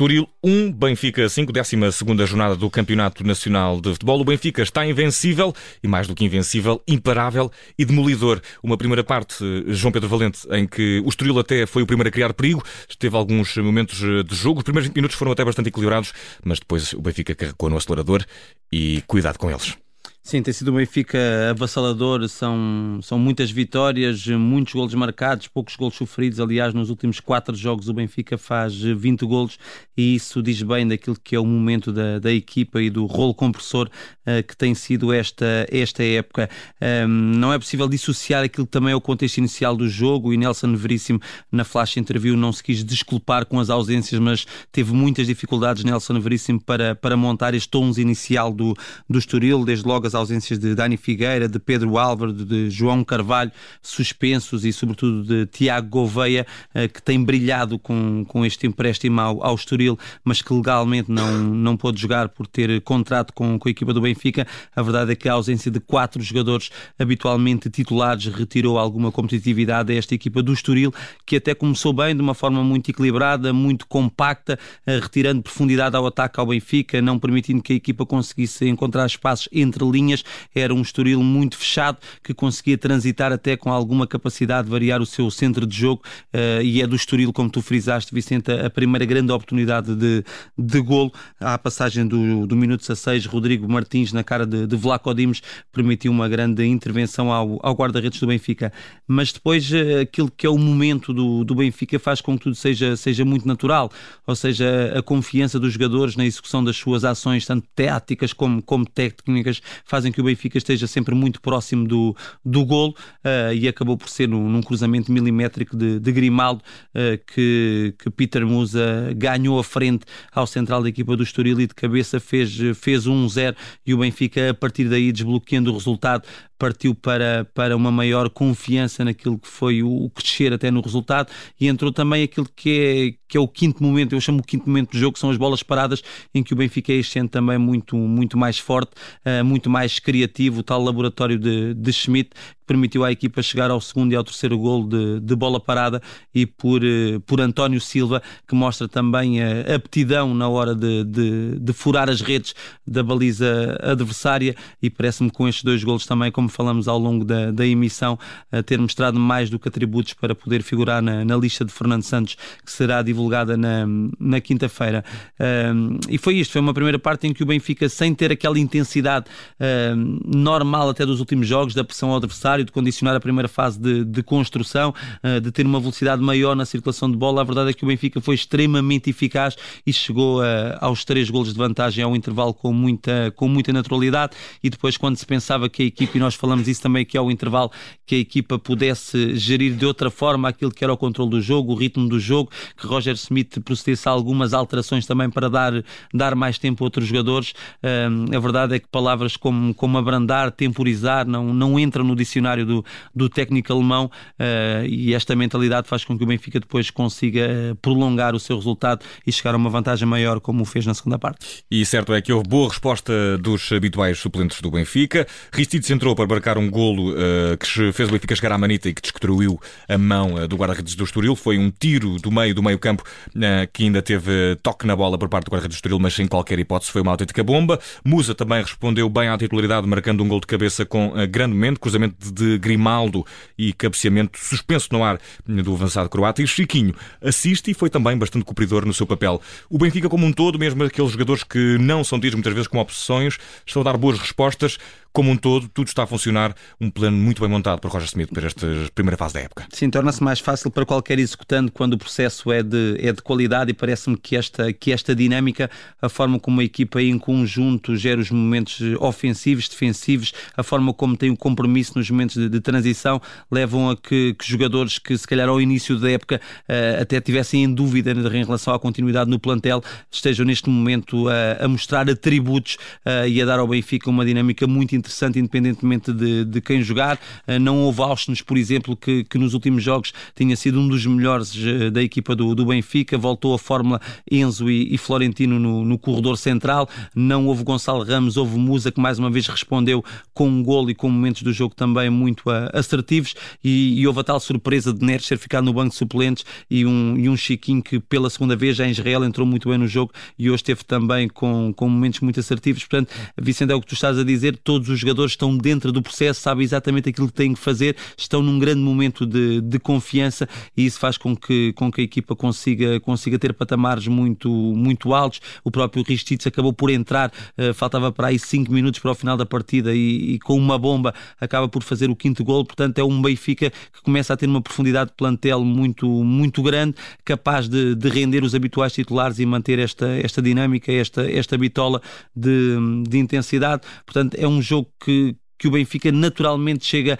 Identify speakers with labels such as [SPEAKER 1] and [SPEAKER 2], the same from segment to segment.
[SPEAKER 1] Estoril 1, Benfica 5, 12 jornada do Campeonato Nacional de Futebol. O Benfica está invencível e, mais do que invencível, imparável e demolidor. Uma primeira parte, João Pedro Valente, em que o Estoril até foi o primeiro a criar perigo, teve alguns momentos de jogo. Os primeiros 20 minutos foram até bastante equilibrados, mas depois o Benfica carregou no acelerador e cuidado com eles.
[SPEAKER 2] Sim, tem sido um Benfica avassalador, são, são muitas vitórias, muitos golos marcados, poucos golos sofridos. Aliás, nos últimos quatro jogos o Benfica faz 20 golos e isso diz bem daquilo que é o momento da, da equipa e do rolo compressor uh, que tem sido esta, esta época. Um, não é possível dissociar aquilo que também é o contexto inicial do jogo e Nelson Veríssimo na flash interview não se quis desculpar com as ausências, mas teve muitas dificuldades Nelson Veríssimo para, para montar este 11 inicial do, do Estoril, desde logo as ausências de Dani Figueira, de Pedro Álvaro, de João Carvalho, suspensos e sobretudo de Tiago Gouveia, eh, que tem brilhado com, com este empréstimo ao, ao Estoril, mas que legalmente não, não pôde jogar por ter contrato com, com a equipa do Benfica. A verdade é que a ausência de quatro jogadores habitualmente titulares retirou alguma competitividade a esta equipa do Estoril, que até começou bem, de uma forma muito equilibrada, muito compacta, eh, retirando profundidade ao ataque ao Benfica, não permitindo que a equipa conseguisse encontrar espaços entre linhas linhas, era um Estoril muito fechado que conseguia transitar até com alguma capacidade de variar o seu centro de jogo uh, e é do Estoril, como tu frisaste, Vicente, a primeira grande oportunidade de, de golo. À passagem do, do minuto 16, Rodrigo Martins na cara de, de Vlaco Dimos permitiu uma grande intervenção ao, ao guarda-redes do Benfica. Mas depois uh, aquilo que é o momento do, do Benfica faz com que tudo seja, seja muito natural, ou seja, a confiança dos jogadores na execução das suas ações, tanto táticas como, como técnicas, fazem que o Benfica esteja sempre muito próximo do, do golo uh, e acabou por ser num, num cruzamento milimétrico de, de Grimaldo uh, que, que Peter Musa ganhou a frente ao central da equipa do Estoril e de cabeça fez, fez 1-0 e o Benfica a partir daí desbloqueando o resultado partiu para, para uma maior confiança naquilo que foi o, o crescer até no resultado e entrou também aquilo que é, que é o quinto momento, eu chamo o quinto momento do jogo, que são as bolas paradas, em que o Benfica é este também muito, muito mais forte, uh, muito mais criativo, o tal laboratório de, de Schmidt, permitiu à equipa chegar ao segundo e ao terceiro golo de, de bola parada e por, eh, por António Silva, que mostra também a aptidão na hora de, de, de furar as redes da baliza adversária e parece-me com estes dois golos também, como falamos ao longo da, da emissão, ter mostrado mais do que atributos para poder figurar na, na lista de Fernando Santos, que será divulgada na, na quinta-feira. Um, e foi isto, foi uma primeira parte em que o Benfica, sem ter aquela intensidade um, normal até dos últimos jogos, da pressão ao adversário, de condicionar a primeira fase de, de construção, uh, de ter uma velocidade maior na circulação de bola. A verdade é que o Benfica foi extremamente eficaz e chegou uh, aos três golos de vantagem ao intervalo com muita, com muita naturalidade. E depois, quando se pensava que a equipa, e nós falamos isso também que ao intervalo, que a equipa pudesse gerir de outra forma aquilo que era o controle do jogo, o ritmo do jogo, que Roger Smith procedesse a algumas alterações também para dar, dar mais tempo a outros jogadores. Uh, a verdade é que palavras como, como abrandar, temporizar, não, não entram no dicionário do, do técnico alemão uh, e esta mentalidade faz com que o Benfica depois consiga eh, prolongar o seu resultado e chegar a uma vantagem maior como o fez na segunda parte.
[SPEAKER 1] E certo é que houve boa resposta dos habituais suplentes do Benfica. Ristides entrou para marcar um golo uh, que fez o Benfica chegar à manita e que destruiu a mão uh, do guarda-redes do Estoril. Foi um tiro do meio do meio campo que ainda teve toque na bola por parte do guarda-redes do Estoril, mas sem qualquer hipótese foi uma autêntica bomba. Musa também respondeu bem à titularidade, marcando um gol de cabeça com grande momento, cruzamento de de Grimaldo e cabeceamento suspenso no ar do avançado croata. E Chiquinho assiste e foi também bastante cumpridor no seu papel. O Benfica, como um todo, mesmo aqueles jogadores que não são tidos muitas vezes com obsessões, estão a dar boas respostas como um todo, tudo está a funcionar, um plano muito bem montado por Roger Smith para esta primeira fase da época.
[SPEAKER 2] Sim, torna-se mais fácil para qualquer executante quando o processo é de, é de qualidade e parece-me que esta, que esta dinâmica, a forma como a equipa em conjunto gera os momentos ofensivos, defensivos, a forma como tem o compromisso nos momentos de, de transição, levam a que, que, jogadores que se calhar ao início da época uh, até tivessem em dúvida em relação à continuidade no plantel, estejam neste momento uh, a mostrar atributos uh, e a dar ao Benfica uma dinâmica muito interessante, independentemente de, de quem jogar. Uh, não houve Austin, por exemplo, que, que nos últimos jogos tinha sido um dos melhores uh, da equipa do, do Benfica. Voltou a fórmula Enzo e, e Florentino no, no, corredor central. Não houve Gonçalo Ramos, houve Musa, que mais uma vez respondeu com um golo e com momentos do jogo também muito assertivos. E, e houve a tal surpresa de Neres ser ficado no banco de suplentes e um, e um Chiquinho que pela segunda vez já em Israel entrou muito bem no jogo e hoje esteve também com, com momentos muito assertivos. Portanto, Vicente, é o que tu estás a dizer, todos os jogadores estão dentro do processo, sabem exatamente aquilo que têm que fazer, estão num grande momento de, de confiança e isso faz com que, com que a equipa consiga, consiga ter patamares muito, muito altos. O próprio Ristitz acabou por entrar, uh, faltava para aí 5 minutos para o final da partida e, e, com uma bomba acaba por fazer o quinto gol. Portanto, é um Benfica que começa a ter uma profundidade de plantel muito, muito grande, capaz de, de render os habituais titulares e manter esta, esta dinâmica, esta, esta bitola de, de intensidade. Portanto, é um jogo que, que o Benfica naturalmente chega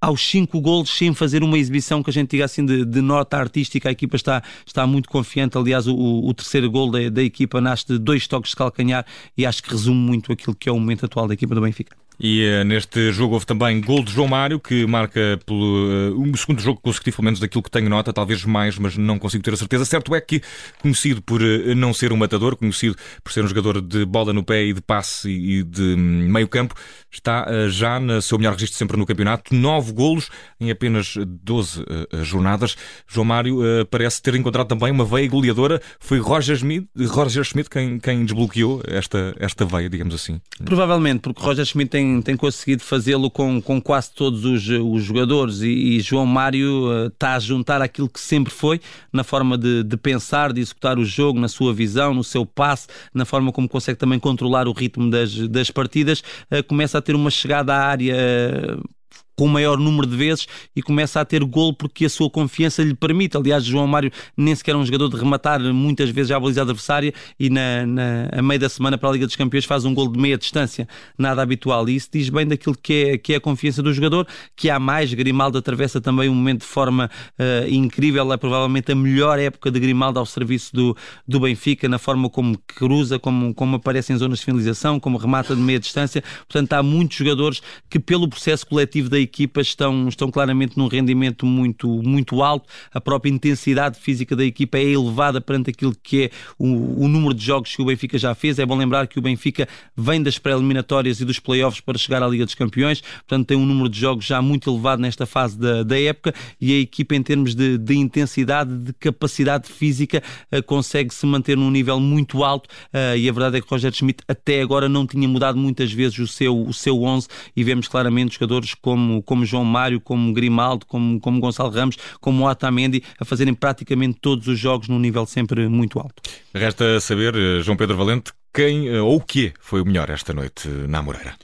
[SPEAKER 2] aos cinco golos sem fazer uma exibição que a gente diga assim de, de nota artística. A equipa está, está muito confiante. Aliás, o, o terceiro gol da, da equipa nasce de dois toques de calcanhar e acho que resume muito aquilo que é o momento atual da equipa do Benfica.
[SPEAKER 1] E uh, neste jogo houve também gol de João Mário, que marca pelo uh, um segundo jogo consecutivo, pelo menos daquilo que tenho nota, talvez mais, mas não consigo ter a certeza. Certo é que, conhecido por uh, não ser um matador, conhecido por ser um jogador de bola no pé e de passe e de um, meio campo, está já no seu melhor registro sempre no campeonato. Nove golos em apenas 12 jornadas. João Mário parece ter encontrado também uma veia goleadora. Foi Roger Schmidt, Roger Schmidt quem, quem desbloqueou esta, esta veia, digamos assim.
[SPEAKER 2] Provavelmente, porque Roger Schmidt tem tem, conseguido fazê-lo com, com quase todos os, os jogadores. E, e, João Mário uh, está a juntar aquilo que sempre foi na forma de, de, pensar, de executar o jogo, na sua visão, no seu passe, na forma como consegue também controlar o ritmo das, das partidas, uh, começa a ter uma chegada à área uh, com o maior número de vezes e começa a ter gol porque a sua confiança lhe permite. Aliás, João Mário nem sequer é um jogador de rematar muitas vezes à baliza adversária e na, na, a meio da semana para a Liga dos Campeões faz um gol de meia distância, nada habitual. E isso diz bem daquilo que é, que é a confiança do jogador, que há mais. Grimaldo atravessa também um momento de forma uh, incrível, é provavelmente a melhor época de Grimaldo ao serviço do, do Benfica, na forma como cruza, como, como aparece em zonas de finalização, como remata de meia distância. Portanto, há muitos jogadores que, pelo processo coletivo da equipas estão, estão claramente num rendimento muito, muito alto, a própria intensidade física da equipa é elevada perante aquilo que é o, o número de jogos que o Benfica já fez. É bom lembrar que o Benfica vem das pré-eliminatórias e dos playoffs para chegar à Liga dos Campeões, portanto tem um número de jogos já muito elevado nesta fase da, da época e a equipa em termos de, de intensidade, de capacidade física, uh, consegue se manter num nível muito alto. Uh, e a verdade é que Roger Schmidt até agora não tinha mudado muitas vezes o seu, o seu 11 e vemos claramente jogadores como como, João Mário, como Grimaldo, como, como Gonçalo Ramos, como Otamendi, a fazerem praticamente todos os jogos num nível sempre muito alto.
[SPEAKER 1] Resta saber, eh, João Pedro Valente, quem eh, ou o que foi o melhor esta noite na Moreira.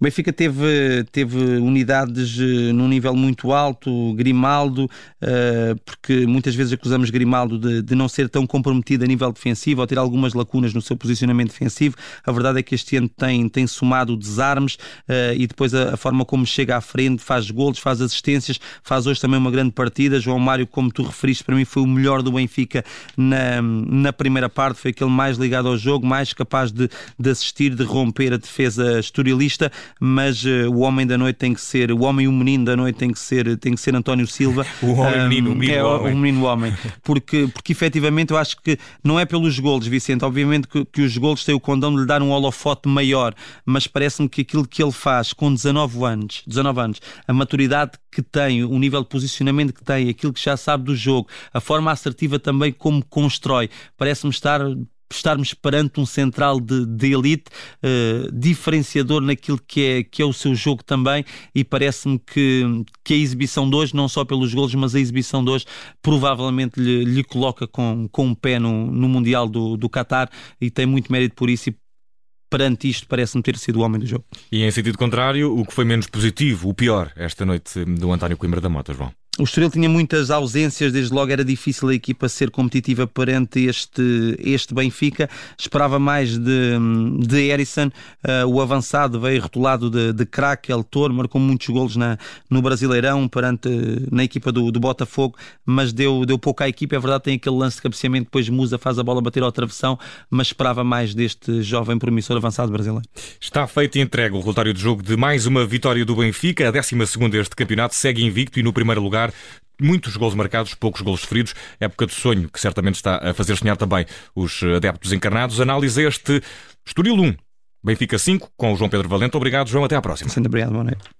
[SPEAKER 2] O Benfica teve, teve unidades uh, num nível muito alto, Grimaldo, uh, porque muitas vezes acusamos Grimaldo de, de, não ser tão comprometido a nível defensivo ou ter algumas lacunas no seu posicionamento defensivo. A verdade é que este ano tem, tem somado desarmes uh, e depois a, a, forma como chega à frente, faz golos, faz assistências, faz hoje também uma grande partida. João Mário, como tu referiste, para mim foi o melhor do Benfica na, na primeira parte, foi aquele mais ligado ao jogo, mais capaz de, de assistir, de romper a defesa estorialista mas uh, o homem da noite tem que ser, o homem e o menino da noite tem que ser, tem que ser António Silva.
[SPEAKER 1] o homem um, menino, o menino é, homem.
[SPEAKER 2] O menino homem. Porque, porque efetivamente eu acho que não é pelos golos, Vicente, obviamente que, que os golos têm o condão de lhe dar um holofote maior, mas parece-me que aquilo que ele faz com 19 anos, 19 anos, a maturidade que tem, o nível de posicionamento que tem, aquilo que já sabe do jogo, a forma assertiva também como constrói, parece-me estar estarmos perante um central de, de elite, uh, diferenciador naquilo que é, que é o seu jogo também, e parece-me que, que a exibição de hoje, não só pelos golos, mas a exibição de hoje, provavelmente lhe, lhe coloca com, com um pé no, no Mundial do, do Qatar e tem muito mérito por isso. Perante isto, parece-me ter sido o homem do jogo.
[SPEAKER 1] E em sentido contrário, o que foi menos positivo, o pior, esta noite do António Coimbra da Mota, João?
[SPEAKER 2] O Estoril tinha muitas ausências, desde logo era difícil a equipa ser competitiva perante este, este Benfica. Esperava mais de, de Erison, uh, o avançado veio rotulado de, de craque, Eltor, marcou muitos golos na, no Brasileirão perante na equipa do, do Botafogo, mas deu, deu pouco à equipa. É verdade, tem aquele lance de cabeceamento, depois Musa faz a bola bater ao travessão, mas esperava mais deste jovem promissor avançado brasileiro.
[SPEAKER 1] Está feito e entregue o relatório de jogo de mais uma vitória do Benfica, a 12 este campeonato, segue invicto e no primeiro lugar muitos gols marcados, poucos gols sofridos. Época de sonho que certamente está a fazer sonhar também os adeptos encarnados. Análise este Estoril 1, Benfica 5, com o João Pedro Valente. Obrigado, João. Até à próxima.
[SPEAKER 2] Muito obrigado, boa noite.